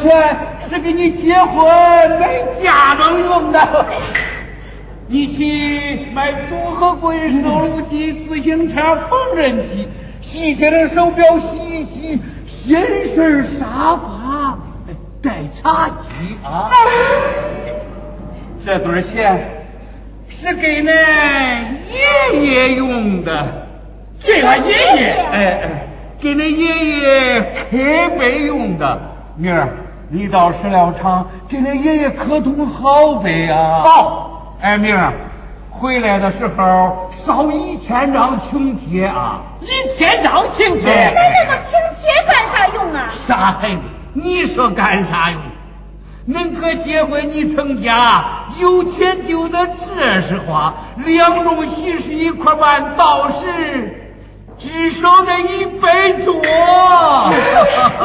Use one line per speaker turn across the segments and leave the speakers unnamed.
钱是给你结婚买嫁妆用的。你去买组合柜、收录机、自行车、缝纫机、洗铁的手表、洗衣机。先生沙发带茶几啊！这堆钱是给恁爷爷用的，
给俺爷爷，
哎哎，给恁爷爷开碑用的。明儿你到石料厂给恁爷爷磕通好呗啊！
好，
哎明儿。回来的时候烧一千张请帖啊！
一千张请帖，
那那个请帖干啥用啊？
傻孩子，你说干啥用？恁哥结婚你成家，有钱就得这是花，两种喜事一块办，到时至少得一百桌。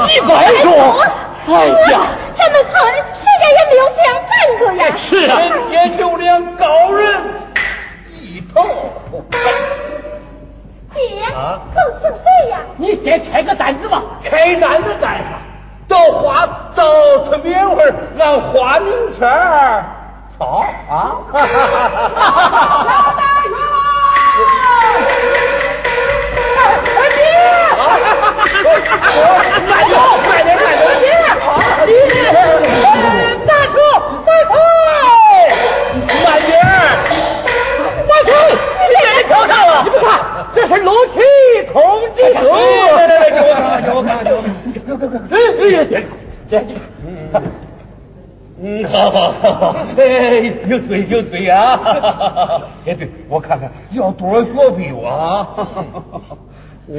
一百桌？哎呀，
咱们村谁家也没有这样办过呀！
是啊，
人家就连高人一。头，
爹，都请谁呀？
你先开个单子吧。
开单子干啥？到花到村边会按花名签儿抄啊！
老大哥，
慢点，慢点，慢
点，爹，大叔，大叔，
慢点。
你别挑上了，你不看，这是录取通知书。
来来来，给我看看，给我看看，给我看看。哎哎，
别别别，
嗯，好好好，哎，有嘴有嘴啊！哎，对，我看看要多少学费我啊？
哦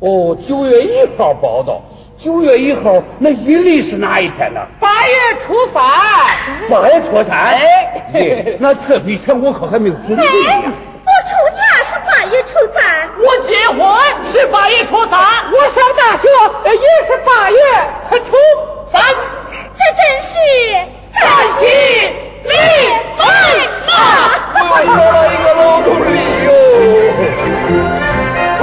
哦，九月一号报道。九月一号，那阴历是哪一天呢？
八月初三。
八月初三。
哎，
那这笔钱我可还没有准备呢。
我出嫁是八月初三，
我结婚是八月初三，
我上大学也是八月初三。
这真是
三喜临门啊！
我说了一个老头理
哟，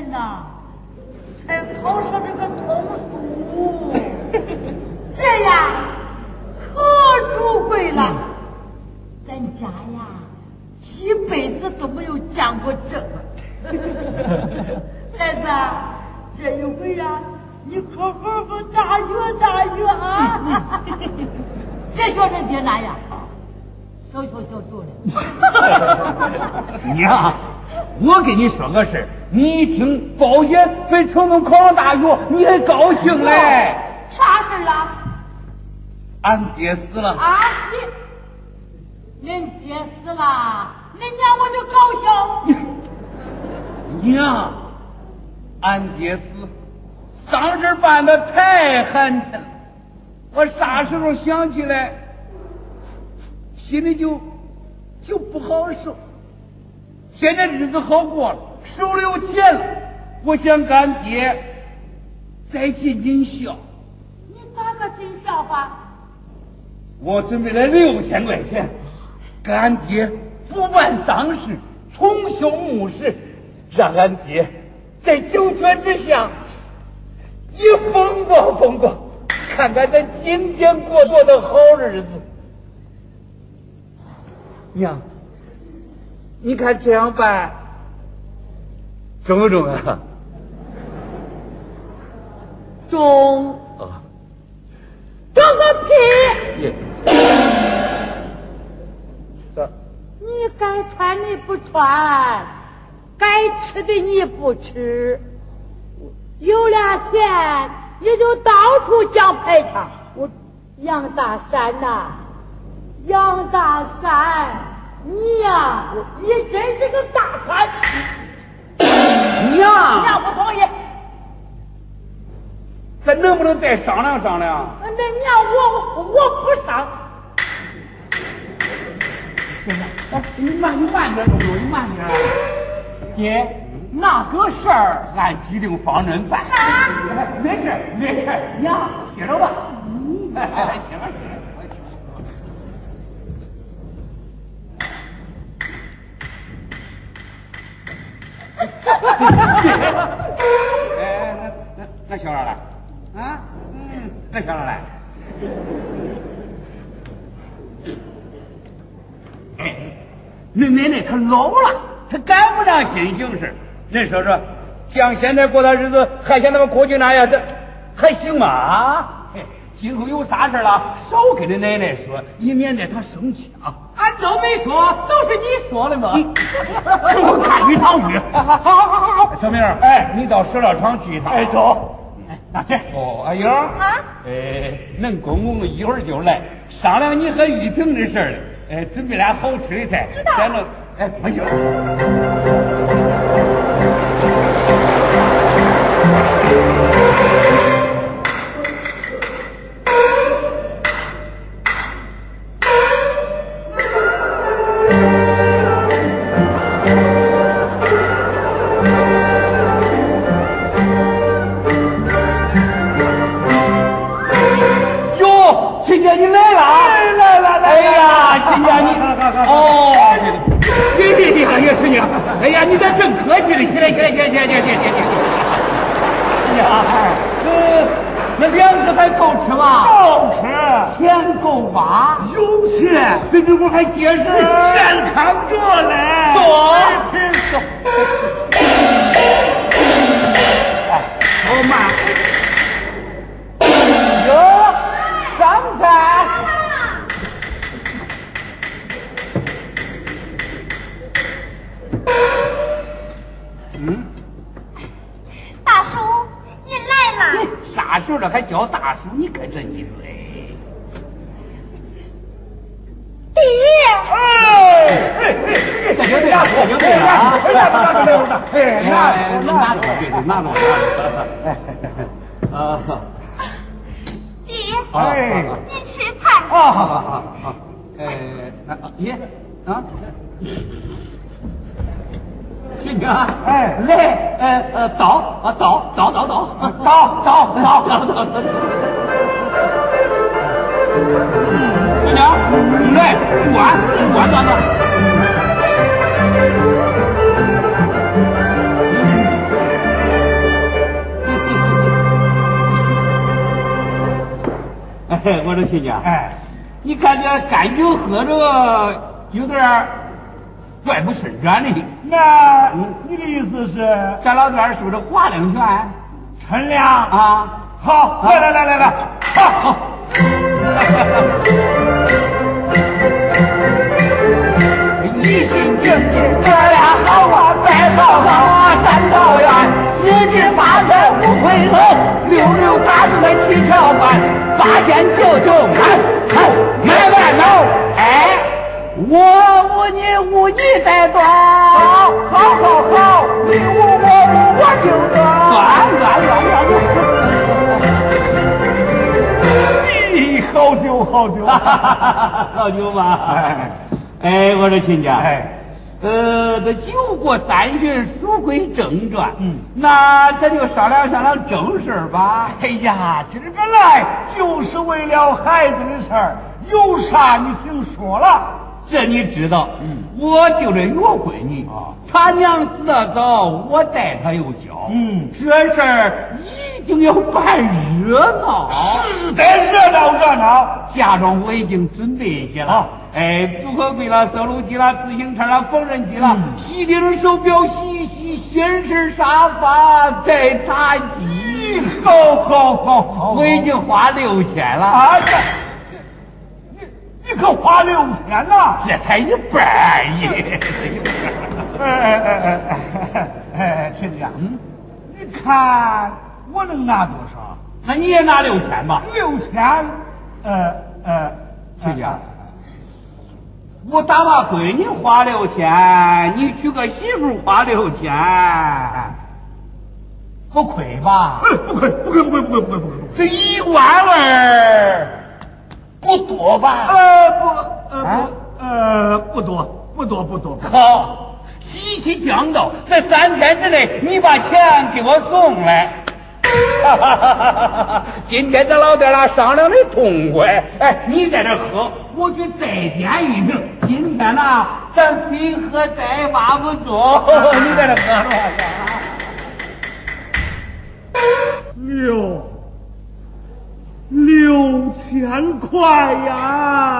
三
年呐，才考上这个通书，这呀可珠贵了。咱家呀，一辈子都没有见过这个。孩子，这一回呀，你可好好大学大学啊！别叫人爹那样，小小小小的。
娘，我跟你说个事儿，你一听包姐被成功考上大学，你还高兴嘞？
啥事儿啊？
俺爹死了。
啊，你，恁爹死了，恁娘我就高兴。
娘，俺爹死，丧事办的太寒碜了，我啥时候想起来，心里就就不好受。现在日子好过了，手里有钱了，我想跟俺爹再尽尽孝。
你咋个尽孝法？
我准备了六千块钱，给俺爹补办丧事，重修墓室，让俺爹在九泉之下一风光风光，看看咱今天过多的好日子。娘，你看这样办。中不中啊？
中
啊，
中个屁！
这。
你该穿的不穿，该吃的你不吃，有俩钱你就到处讲排场。我。杨大山呐、杨大山，你呀、你真是个大贪。
娘，
娘不同意，
咱能不能再商量商量？
那娘我我不上。
哎，你慢，你慢点，东东，你慢点。爹，那个事儿按既定方针办。
啥？
没事，没事，娘歇着吧。嗯，歇吧，哎，那那那小二来啊？嗯，那小二来。哎，恁奶奶她老了，她赶不上新形势。恁说说，像现在过的日子，还像他们过去那样，这还行吗？今后有啥事了，少跟你奶奶说，以免得她生气啊。
俺都没说，都是你说的嘛。
我看一场雨。好好好好好，小明，哎，你到石料厂去一趟。哎，走。哎，拿去。哦，阿英。
啊。
哎，恁公公一会儿就来，商量你和玉婷的事儿了。哎，准备俩好吃的菜。
知道。
哎，没有。哎呀，你咋真客气了？起来，起来，起来，起来，起来，起来，起来！哎呀，呃，那粮食还够吃吗？
够吃，
钱够花，
有钱，
身体我还结实，
健康着嘞。
走，
请走。
哎，好慢。
哟，上菜。
了
还叫大叔？你可真你嘴。
爹。
哎，
这就对了，这就对了啊！
哎，拿拿拿拿拿，哎，
拿
拿
拿着，对对，拿着。啊，
爹，
哎，
您吃菜。
啊，好好好好，
哎，爷啊，亲家，
哎
来，呃呃，倒啊倒倒倒倒
倒倒倒
倒倒倒。亲家，来，碗碗端端。哎，我说亲家，
哎，
你看这干酒喝着有点儿怪不顺转的。
那你的意思是
咱老段是不是划两拳
陈亮？
啊？
好，来来来来来，好。
一心敬你，哥俩好啊，再好好啊三道院，四季发财五回头，六六八十的七巧板，八仙九九满，买外头，哎，我无你无你再端，好，好，好，好，你无我无我就端，端端端端。
咦，好酒好酒，
好酒吧？
哎
哎，我说亲家，
哎，
呃，这酒过三巡，书归正传。
嗯
那咱就商量商量正事儿吧。
哎呀，今儿个来就是为了孩子的事儿，有啥你请说了。
这你知道，
嗯。
我就这岳闺女
啊，
她娘死的早，我带她又教，
嗯。
这事儿一定要办热闹。
是得热闹热闹。
嫁妆我已经准备一些了。
啊，
哎，组合柜了、收录机了、自行车了、缝纫机了、
嗯。
洗顶手表、洗衣机、新式沙发、带茶几，
好好好好，
我已经花六千了，
啊，这你你可花六千呐。
这才一半。
哎哎哎哎哎哎，亲家，
嗯，
你看我能拿多少？
那你也拿六千吧？
六千，呃呃，
亲家，我打把闺女花六千，你娶个媳妇花六千，不亏吧？
哎，不亏不亏不亏不亏不亏不亏，这一万儿不多吧？呃不呃
啊
不呃不多不多不多。
好，喜气将到，在三天之内你把钱给我送来。哈哈哈今天咱老爹俩商量的痛快，哎，你在这喝，我去再点一瓶。今天呐，咱非喝再挖不中。你在这喝着吧。
六六千块呀！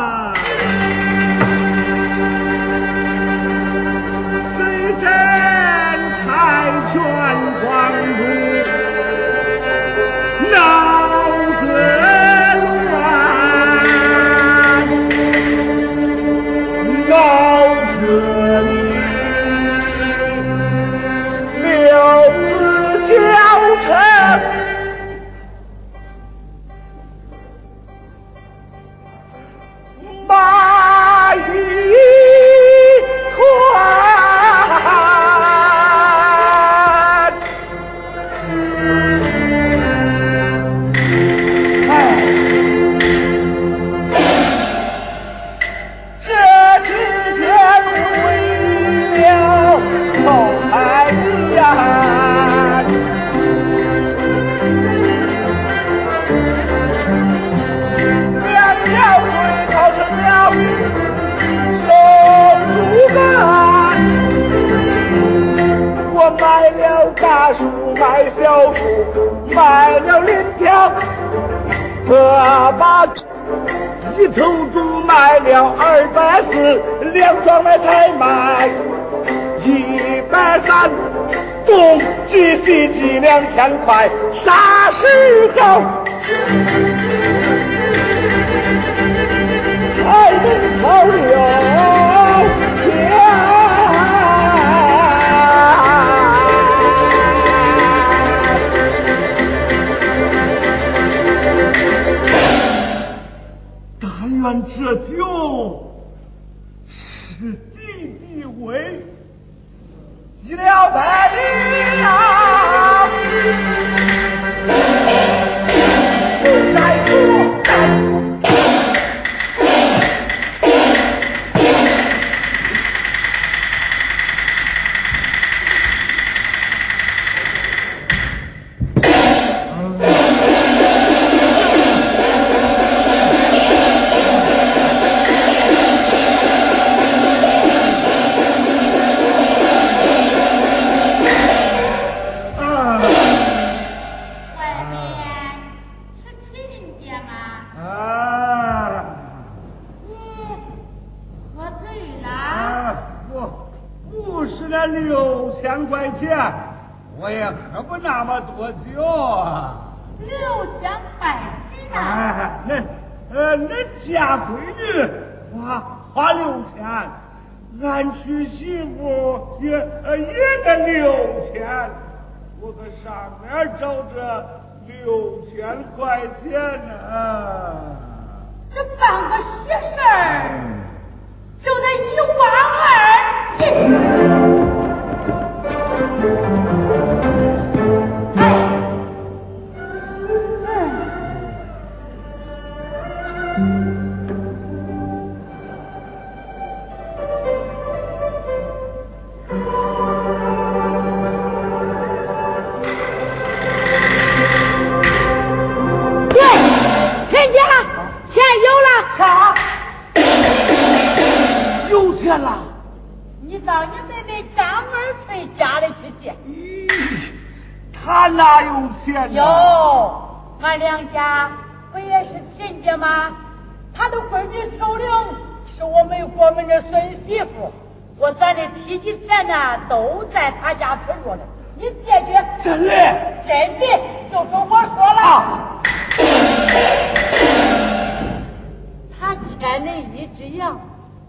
他
欠恁一只羊，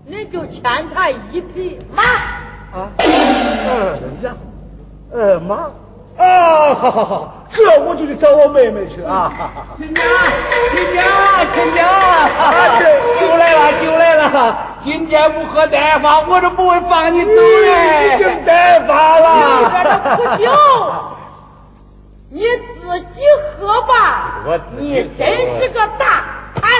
恁就欠他一匹马。
啊，二羊，二马。啊，好好好，这我就去找我妹妹去啊！
亲娘，亲娘，亲
娘，
酒、来了，酒来了！今天不喝单发，我都不会放你走嘞！
已经单发了，
你这都不酒。你自己喝吧。你真是个大贪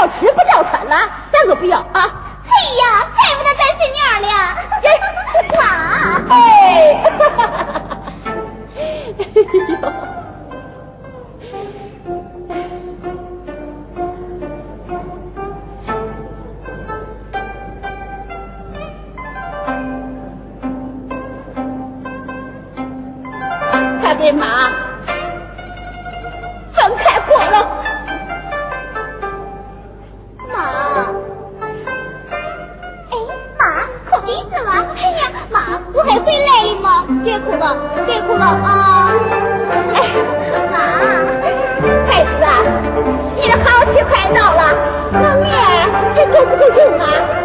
要吃不叫穿呐咱
可不要啊？
哎呀再不能再睡娘了妈哎。呦。他对别哭了，别哭了啊！哎，妈，孩子啊，你的好
期
快到了，那面儿还够不够用啊？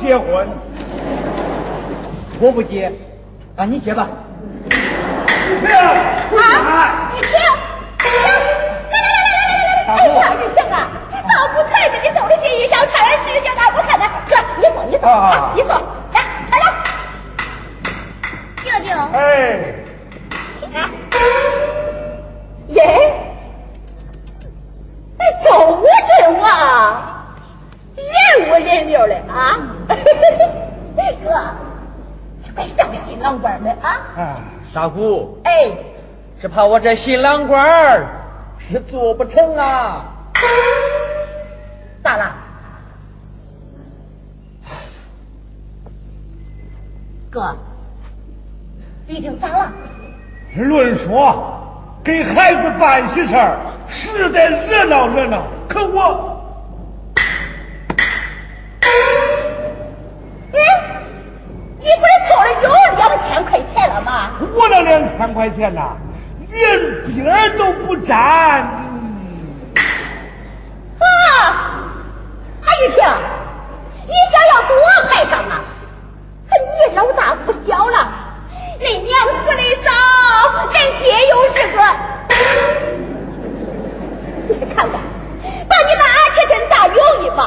结婚？我不结，啊，你结吧。啊。
啊，
大姑，
哎，
是怕我这新郎官儿是做不成啊。
咋了？哥，雨婷咋了？
论说给孩子办喜事儿是得热闹热闹，可我
吗？
我那两千块钱呐，连边儿都不沾。
啊，啊，玉婷，你想要多赔偿啊？你老大不小了，恁娘死的早，恁爹又是个，你看看，把你那二尺真大有一棒，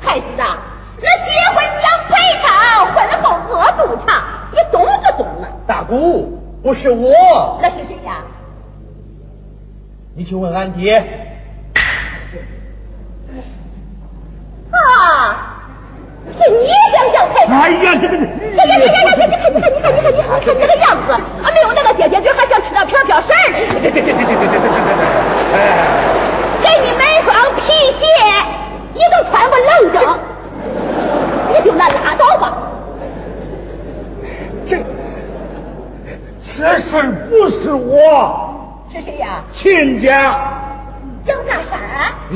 孩子啊，那结婚讲赔偿，婚后饿肚肠，你懂不懂啊？
大姑，不是我，
那是谁呀？
你去问俺爹。
啊，是你想讲赔偿？
哎呀，这个
这这这这这这这你看你看你看你看你看你看这个样子，啊，没有那个爹爹嘴，还想吃点飘飘色儿呢。
这这这这这这这这这这，哎，
给你买双皮鞋，你都穿不愣整，你就那拉倒吧。
这这事儿不是我
是谁呀？
亲家
杨大山。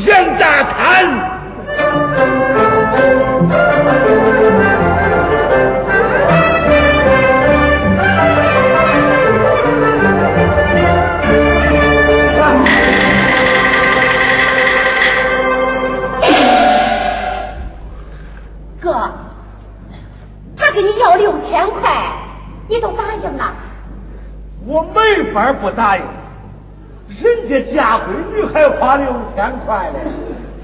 杨大贪。
哥，他给你要六千块，你都答应了？
我没法不答应，人家嫁闺女还花六千块嘞，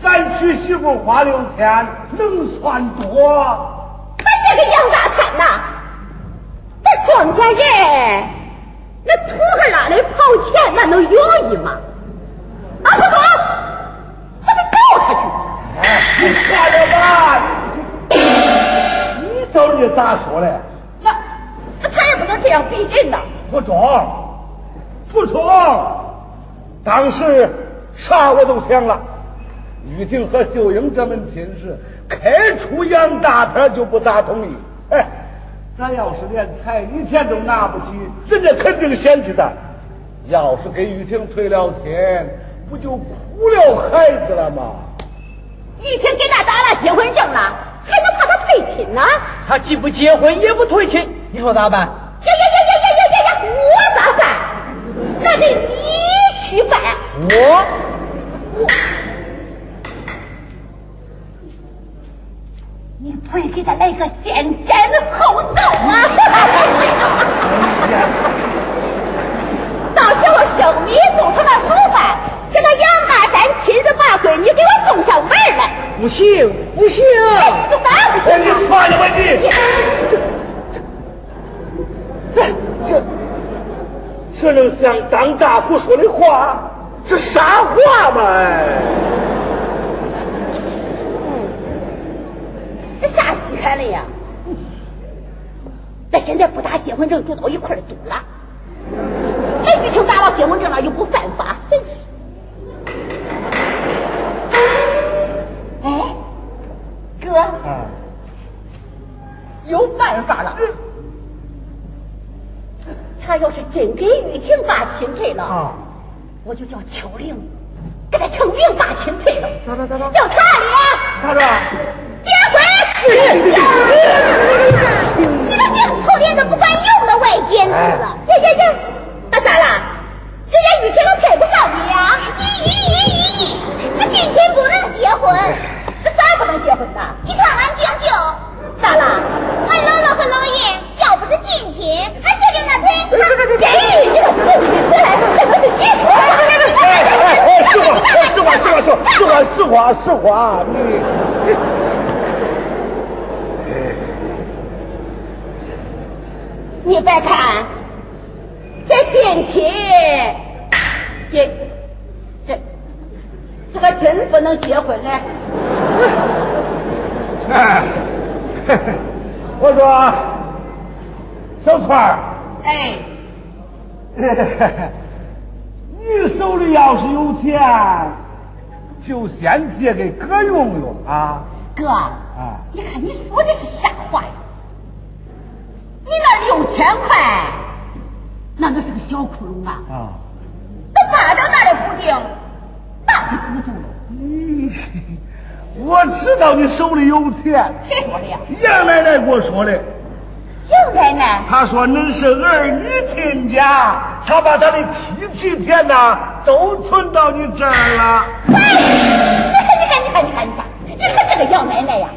咱娶媳妇花六千，能算多？
他这个杨大贪呐，这庄稼人，那土哈拉的刨钱，那能容易吗？啊不不，我得告他去。
哎，你算了吧，你找人家咋说嘞？
那那他也不能这样逼人呐。
不中。不中，当时啥我都想了。玉婷和秀英这门亲事，开除杨大他就不咋同意。哎，咱要是连彩礼钱都拿不起，人家肯定嫌弃咱。要是给玉婷退了亲，不就苦了孩子了吗？
玉婷给他打了结婚证了，还能怕他退亲呢？
他既不结婚也不退亲，你说咋办？
呀呀呀。那得你去办。
我
我，你不会给他来个先斩后奏啊？到时候生米做成了熟饭，请那杨大山亲自把闺女给我送上门来。
不行不行，
哎，这咋不行啊？
算了吧你！
这
这这能像当大夫说的话？这啥话嘛？哎，
这啥稀罕的呀？那现在不打结婚证就到一块儿赌了。哎，一听打了结婚证了又不犯法，真是。哎，哥，
嗯，
有办法了。他要是真给玉婷把亲退了
啊。
我就叫秋玲给他成命把亲退了。
咋着咋着？
叫他俩
咋着？
结婚。你们净粗点都不管用的外间子。了耶呀呀那咋了人家玉婷都配不上你呀咦咦咦咦他今天不能结婚。他咋不能结婚呢？你看
俺舅舅
咋了
俺姥姥和姥爷是奸情，
还确
定那
腿？不是不是这是，是奸情。哎哎哎，
实话实话实话，说说实话实话，你。
你再看，这奸情，这这，这个真不能结婚嘞。
哎，我说。小川儿，
哎，
你手里要是有钱，就先借给哥用用啊。
哥，
啊，
你看你说的是啥话呀？你那六千块，那都是个小窟窿啊！
啊，
那巴掌拿来固定，那就堵住了。
咦，我知道你手里有钱，
谁说的呀？
杨奶奶给我说的。
杨奶奶，
他说恁是儿女亲家，他把他的提取钱呐都存到你这儿了。
哎，你看，你看，你看，你看，你看，你看这个杨奶奶呀，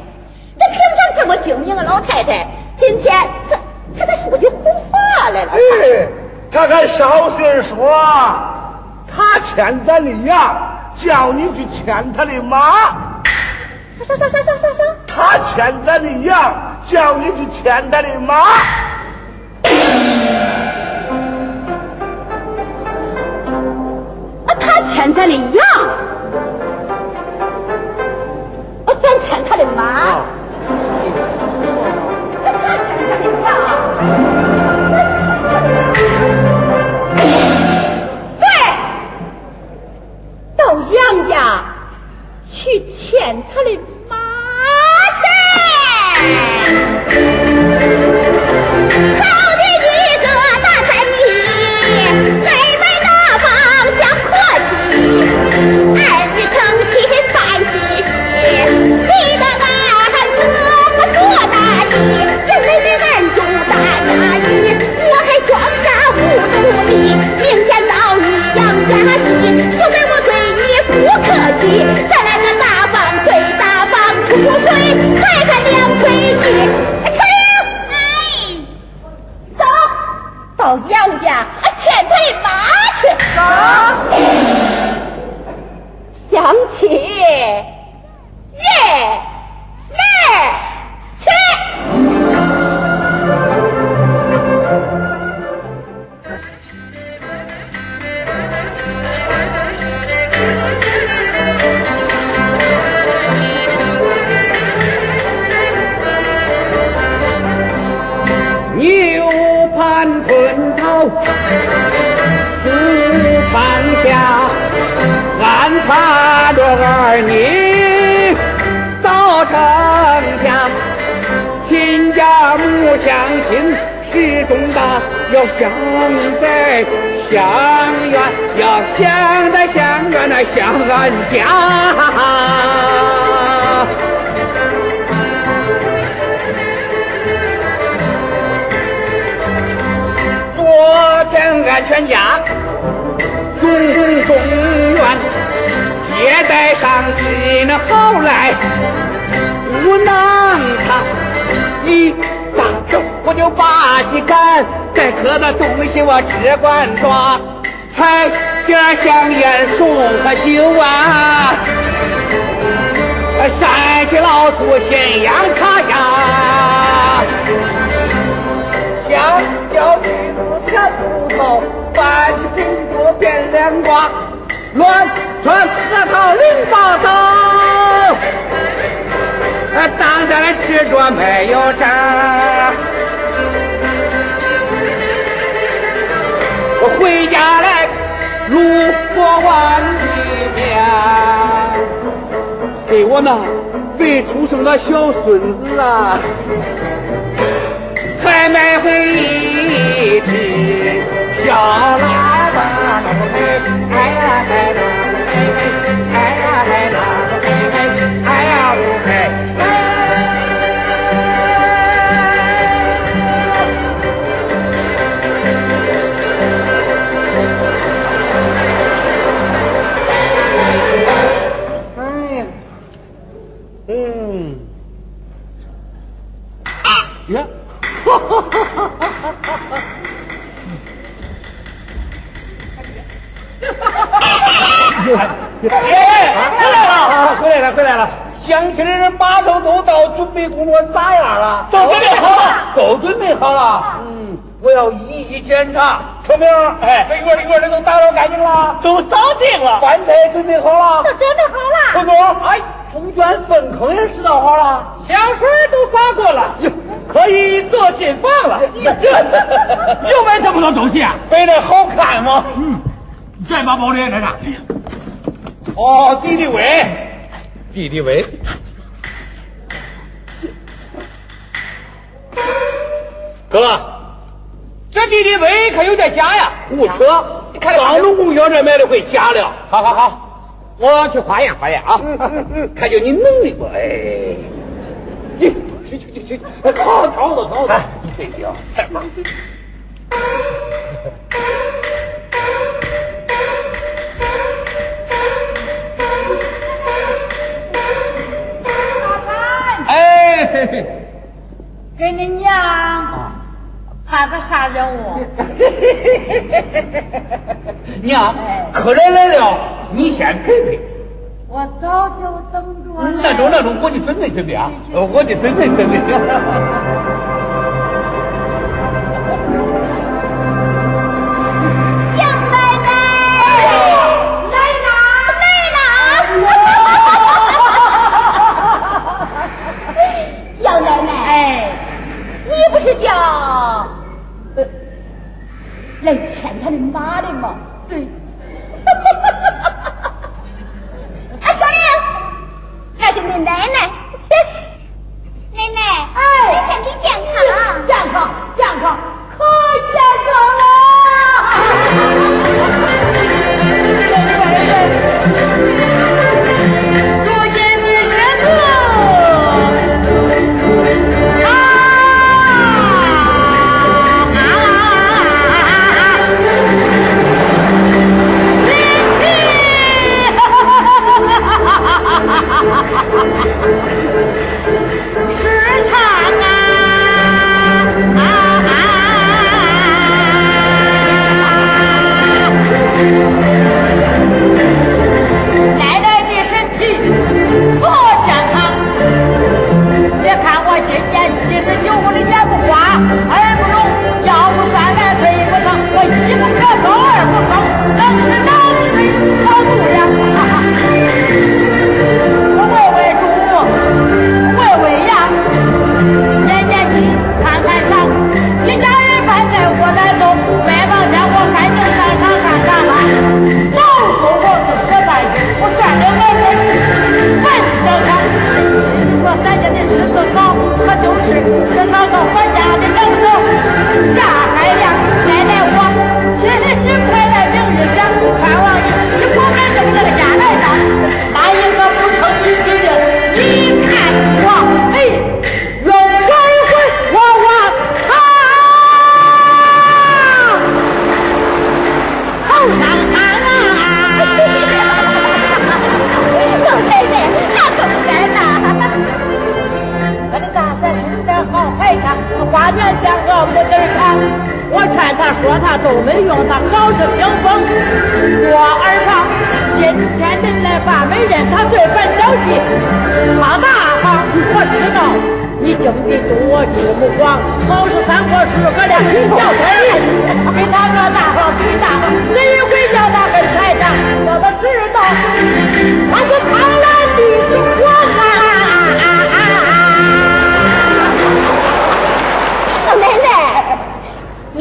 这平常这么精明的老太太，今天她她咋说起胡话来了？
哎，她还捎信说，他欠咱的羊，叫你去牵他的马。
啥啥啥啥啥啥啥？
他欠咱的羊，叫你去牵他的马。
啊，他牵咱的羊，啊，咱牵他的马。啊，他牵他的羊。对，到杨家去牵他的啊。想起
想在想远，要想在想远那想俺家。昨天俺全家中中原接待上吃那好来不能藏，一大早我就把起赶，该喝的东西我只管抓，菜点香烟送和酒啊，山西老粗咸阳茶呀。香蕉、橘子、甜葡萄，番茄、苹果变凉瓜，乱窜核桃、零宝刀，啊，当下来吃着没有渣。回家来，路过我的家，给我那未出生的小孙子啊。还买回一只小喇叭，哎呀哎呀哎，回来了，
回来了，回来了。
乡亲的人马上都到，准备工作咋样了？
都准备好了，
都准备好了。嗯，我要一一检查。秋明，
哎，
这院里院里都打扫干净了，
都扫净了，
饭菜准备好了，
都准备好了。
洪总，哎，猪圈粪坑也拾到好了，
香水都洒过了，可以做新房了。又买这么多东西啊？
为了好看吗？
嗯，再把包里这是。
哦，敌敌畏，
敌敌畏。哥，这敌敌畏可有点假呀！
胡扯！你看刚农供销这买的会假了。
好好好，我去化验化验啊！
嗯嗯嗯，看就你能力不，哎，你去去去去，好好走好走。哎呀，菜包。哎，
给你娘派个啥任务？
娘，客人来了，你先陪陪。
我早就等着了。
那中那中，我去准备准备啊，我去准备准备。
来牵他的马的嘛？对。啊，小玲，那是你奶奶。切，奶奶，哎，你身体健康，健康健康，可健康了。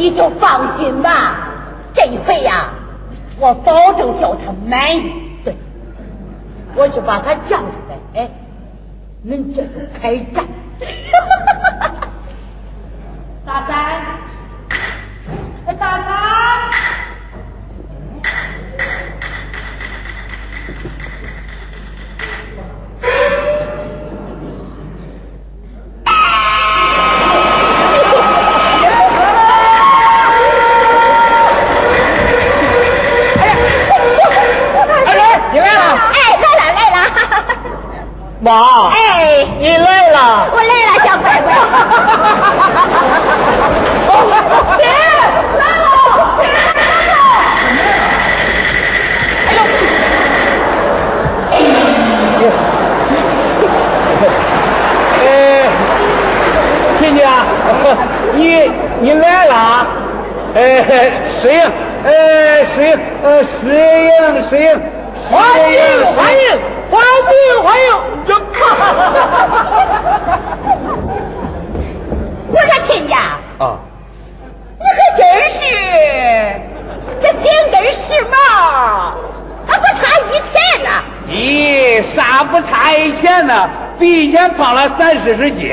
你就放心吧，这一回呀，我保证叫他满意。对，我就把他叫出来，哎，恁这就开战。大山，哎，大山。
妈，
哎，
你累了，
我累了，小乖乖。来了，来。
哎呦，哎，亲家，你你来了，哎，石英，哎，石英，呃，石英，石英，
欢迎，欢迎，欢迎，欢迎。我说亲家，
啊，
你可真是这紧跟时髦，还不差一钱呢。
咦，啥不差一钱呢？比以前胖了三四十斤，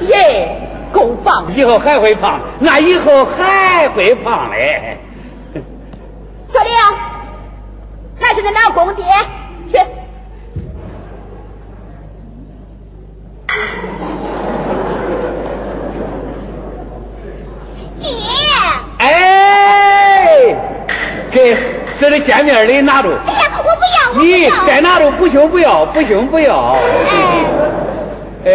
耶，够棒！
以后还会胖，那以后还会胖嘞。
小玲，还是那老公。爹，
哎，给这是见面礼拿住。
哎呀，我不要，
你
要。
该拿住，不行不要，不行不要。
哎，
呃，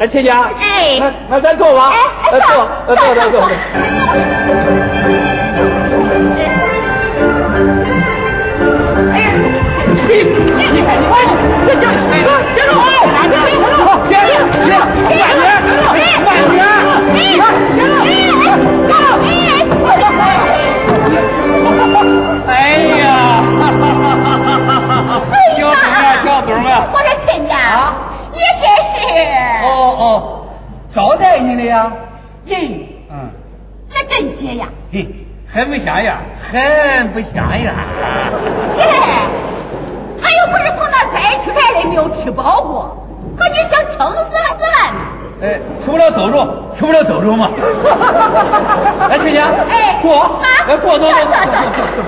俺亲家，
哎
那那咱坐吧，
哎哎
呃坐，呃坐坐坐。
哎呀，
你，你看你看，这这这这路好，
招待你的呀？
咦，
嗯，
还真谢呀？
嘿，还不谢呀？还不谢呀？
耶，他又不是从那灾区来的，没有吃饱过，和你想撑死了算了。
哎，吃不了兜着，吃不了兜着嘛。
来，亲家，
哎，
坐，来，
坐坐
坐坐
坐
坐。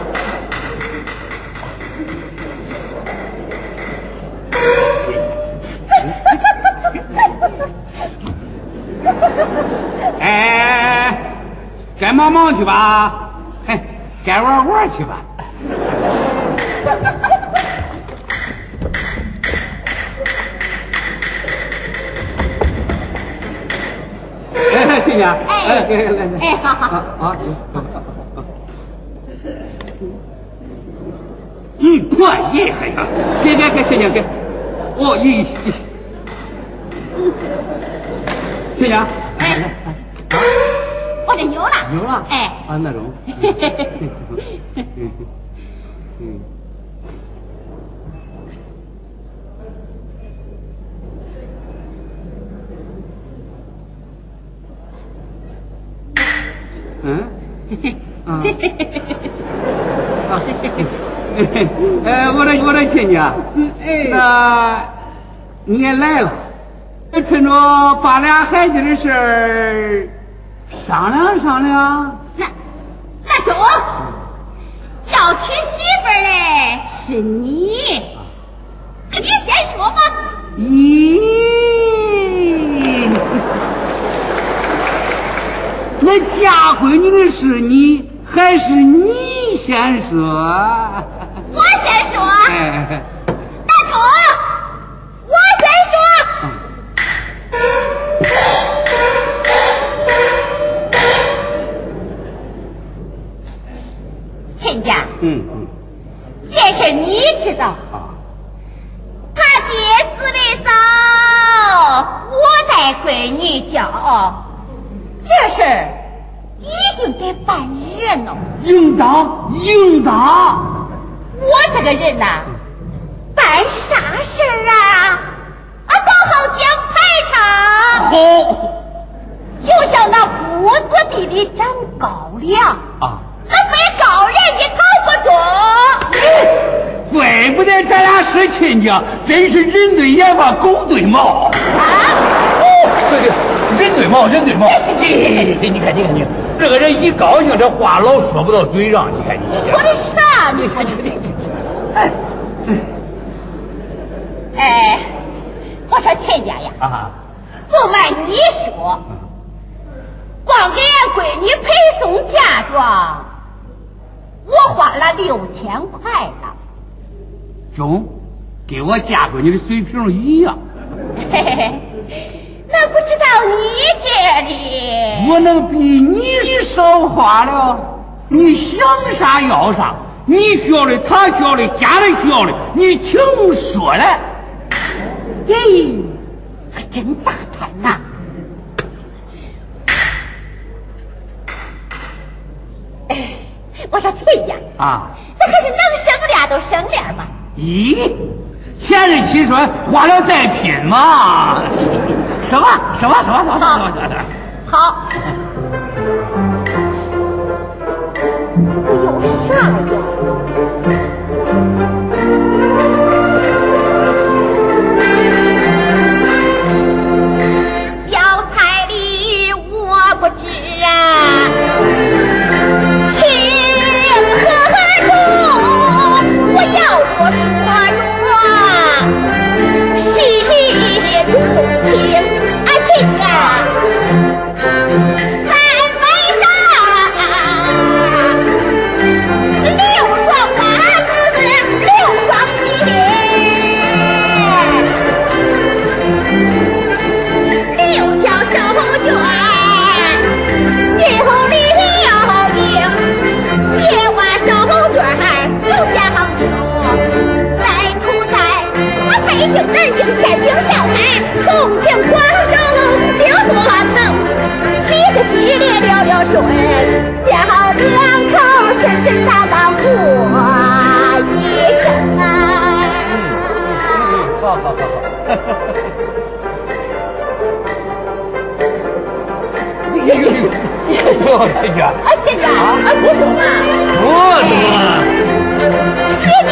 哎，该忙忙去吧，嘿，该玩玩去吧。哎，亲家，
哎
哎，来来来，
哎好好。
啊啊，嗯，快厉害呀！给给给，亲家给，哦，一一，亲家，
哎，我这有了，
有了，
哎，
啊那种，嗯？嗯。嗯，啊，啊，呃，我的我的亲家，
哎。
那你也来了，趁着把俩孩子的事儿商量商量。
那那中，要娶媳妇儿嘞是你，你先说吧。
咦，那嫁闺女的是你，还是你先说？
我先说，
哎，
大中，我先说。亲家，
嗯嗯
这事你知道。
啊，
他爹死的早，我带闺女教，这事儿一定得办热闹。
应当应当。
我这个人呐、办啥事儿啊？啊，都好讲排场，
好
就像那谷子地里长高粱，
啊，
那没高人也搞不中。
怪不得咱俩是亲家，真是人对眼吧，狗对毛。
啊，
对对，人对毛，人对毛。嘿，你看，你看，你看，这个人一高兴，这话老说不到嘴上。你看，你
你说的啥？你看这这这，
哎
哎，我说亲家呀，
啊，
不瞒你说，光给俺闺女陪送嫁妆，我花了六千块了。
中，跟我嫁闺女的水平一样。
嘿嘿嘿，那不知道你这里？
我能比你少花了？你想啥要啥，你需要的，他需要的，家里需要的，你请说来。
嘿，可真大胆呐！哎，我说翠姨
啊，
这可是能省点都省点嘛。
咦，前是青春花了再拼嘛？什么什么什么什么什么什么？
好，有啥？重庆广州六座城七个吉利了六顺小两口顺顺当当过一生啊
好好好好哎呦呦呦亲家
啊亲啊不中啊
不中啊谢谢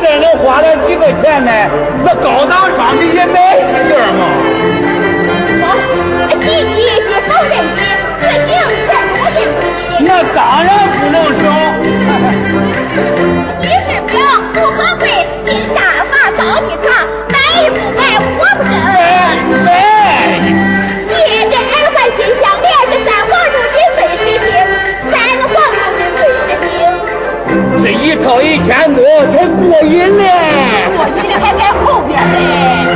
这上花了几个钱呢？那高档商品也买几件嘛
走洗衣机扫地机自行车拖拉机
那当然不能少一千多才过瘾呢
过瘾的还在后边呢。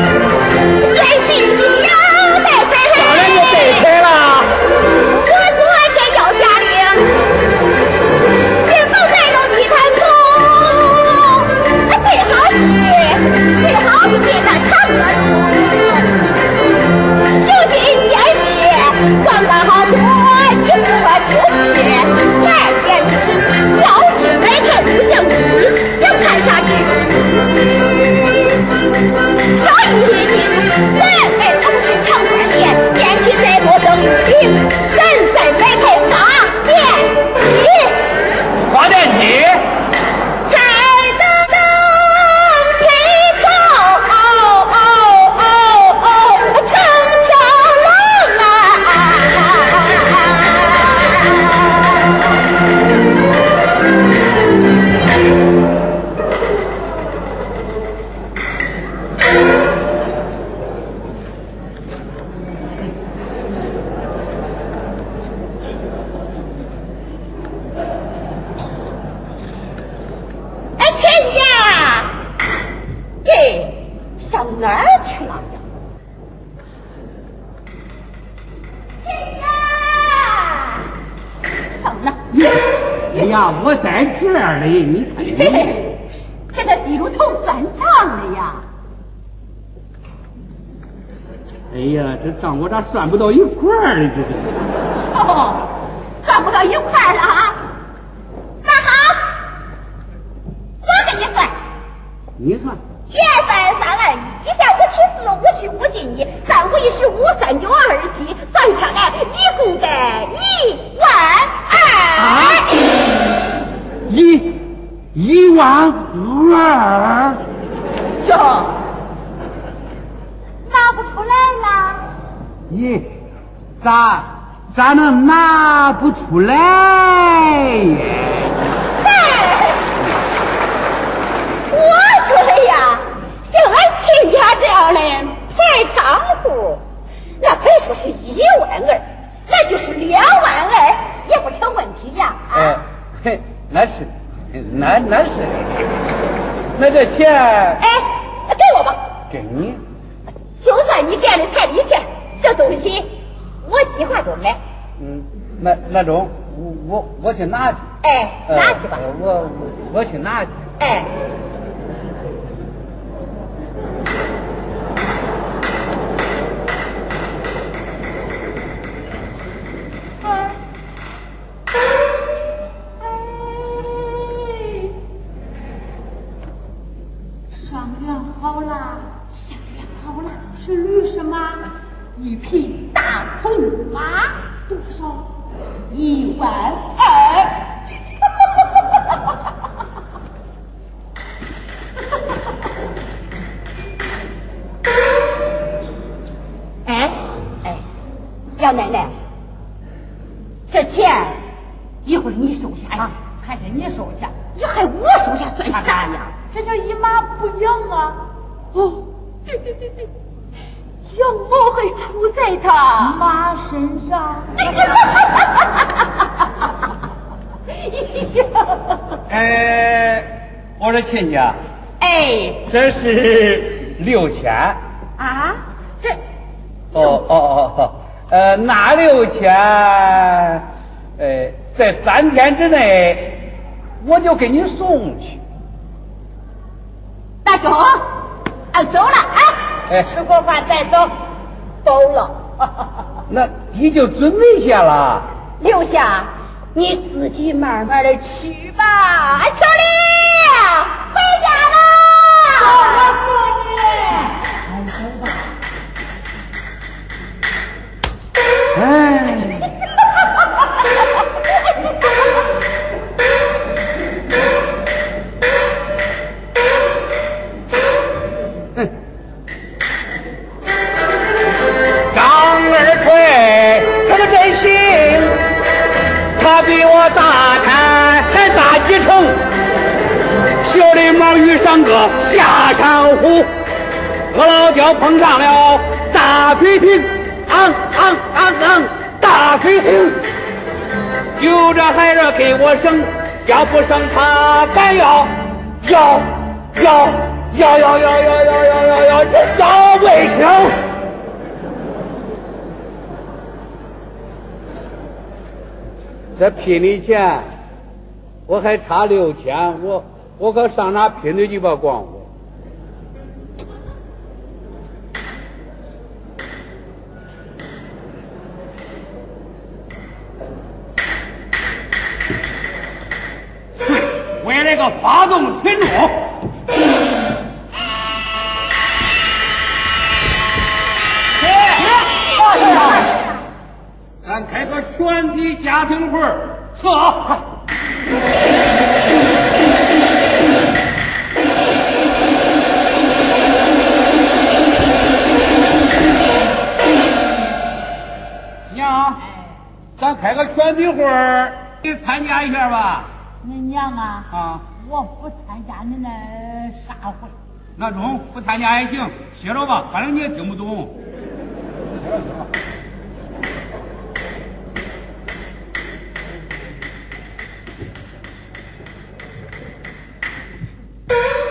三们同军长坂险，险起三座争一。哎
你看
你这个地着头算账了呀。
哎呀这账我咋算不到一块儿呢这这
哦出来。我说的呀，像俺亲家这样的排场户，那别说是一万二，那就是两万二也不成问题呀。
啊，嘿、那是，那那是，那这钱。
哎。
那那中，我我我去拿去。
哎，拿去吧。
我我我去拿去。
哎。
商量好了，商量好了，是驴什么？一匹大红马，多少？一万二。
哎 哎，杨奶奶，这钱一会儿你收下啊，
还是你收下？
你还我收下算啥呀？
这叫一马不养啊！
哦，对对对对，羊毛还出在他
妈身上。
哎，我说亲家，
哎，
这是六千。
啊，这，
哦哦哦哦，呃，那六千，呃，在三天之内我就给你送去。
大哥，俺走了啊！
哎，
吃过饭再走，走了。
那你就准备下了。
留下，你自己慢慢的吃吧。秋丽，回家了。
哎。大摊还大几成。小流氓遇上个下山虎，我老刁碰上了大水瓶，昂昂昂昂，大水瓶。就这孩子给我生，要不生他敢要要要要要要要要要要要，这要卫生。这拼的钱，我还差六千，我我可上哪拼去去吧，光家庭会儿，撤！娘，咱开个全体会儿，你参加一下吧。
你娘啊，
啊，
我不参加你那啥会。
那中不参加也行，歇着吧，反正你也听不懂。开 Boom!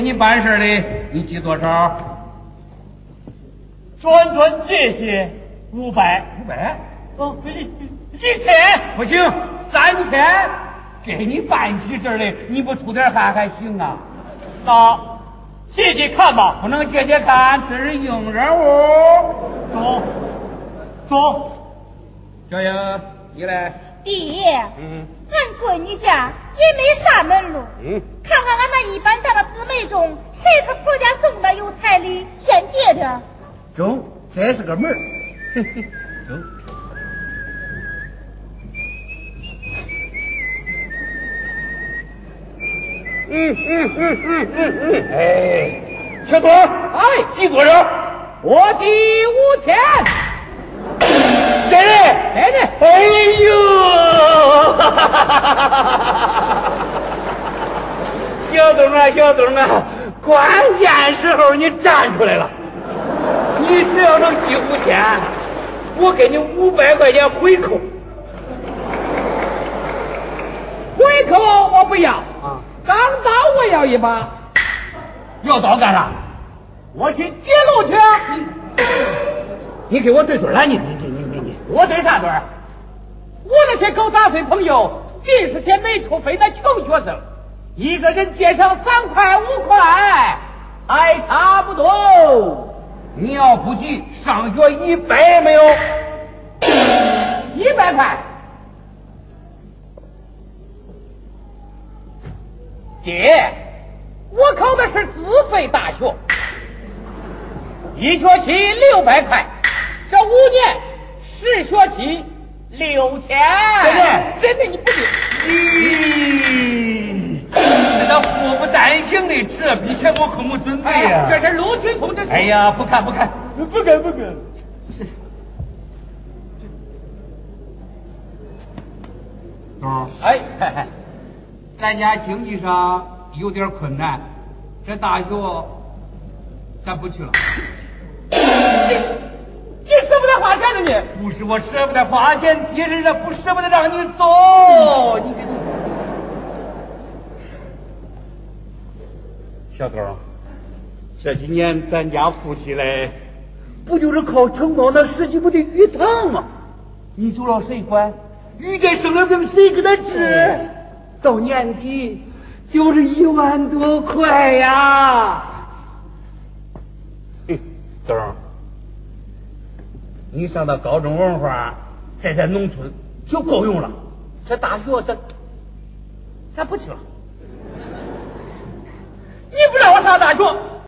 给你办事的，你记多少？
转转借借五百，
五百？
哦，一一千
不行，三千。给你办喜事的，你不出点汗还行啊？
那借借看吧，
不能借借看，这是硬人物。
走，走。
小英，你来。
爹，
嗯，
俺闺女家也没啥门路。
嗯，
看看俺那一般大的姊妹中，谁他婆家送的有彩礼，先借点。
中，这是个门儿。中。嗯嗯嗯嗯嗯嗯，哎，小多，哎，记多少？
我第五天。
在这，
在这。
哎呦，小东啊，小东啊，关键时候你站出来了。你只要能记五千，我给你五百块钱回扣。
回扣我不要啊。钢刀我要一把，
要刀干啥？
我去劫路去。
你给我对对了，你你你你你你，
我对啥对？我那些狗杂碎朋友，尽是些没出费的穷学生，一个人借上三块五块，还差不多。
你要不急，上学一百没有？
一百块。爹，我考的是自费大学，一学期六百块，这五年十学期六千。
真的，
真的你不信？
咦，这那祸不单行的，这笔钱我可没准备呀。
这是录取通知书。
哎呀，不看不看，
不看不看。
是。东，哎，嘿嘿。咱家经济上有点困难，这大学咱不去了。
你你舍不得花钱了你？
不是我舍不得花钱，爹人家不舍不得让你走。你这小东，这几年咱家富起来，不就是靠承包那十几亩的鱼塘吗？你走了谁管？鱼这生了病谁给他治？到年底就是一万多块呀！哼，东儿，你上到高中文化，在咱农村就够用了。这大学咱咱不去了。
你不让我上大学？